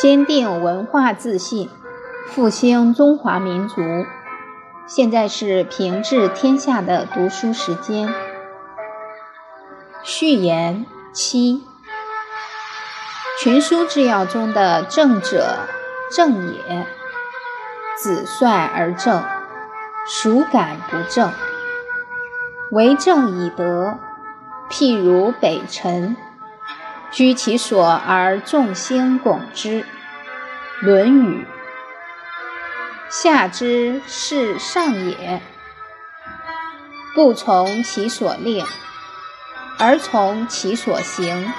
坚定文化自信，复兴中华民族。现在是平治天下的读书时间。序言七：群书治要中的正者正也，子率而正，孰敢不正？为政以德，譬如北辰。居其所而众星拱之，《论语》。下之是上也，不从其所令，而从其所行。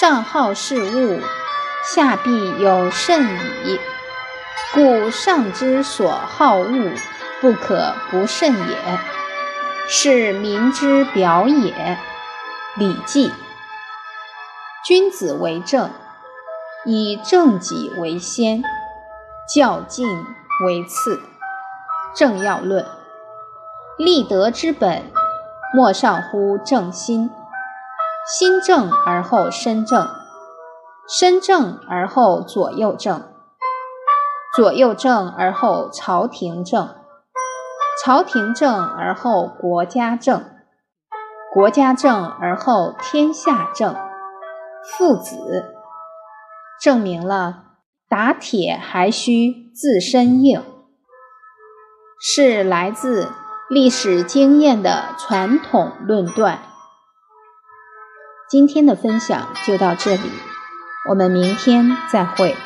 上好事物，下必有甚矣。故上之所好恶，不可不慎也。是民之表也，《礼记》。君子为政，以正己为先，教敬为次。正要论，立德之本，莫上乎正心。心正而后身正，身正而后左右正，左右正而后朝廷正，朝廷正而后国家正，国家正而后天下正。父子证明了打铁还需自身硬，是来自历史经验的传统论断。今天的分享就到这里，我们明天再会。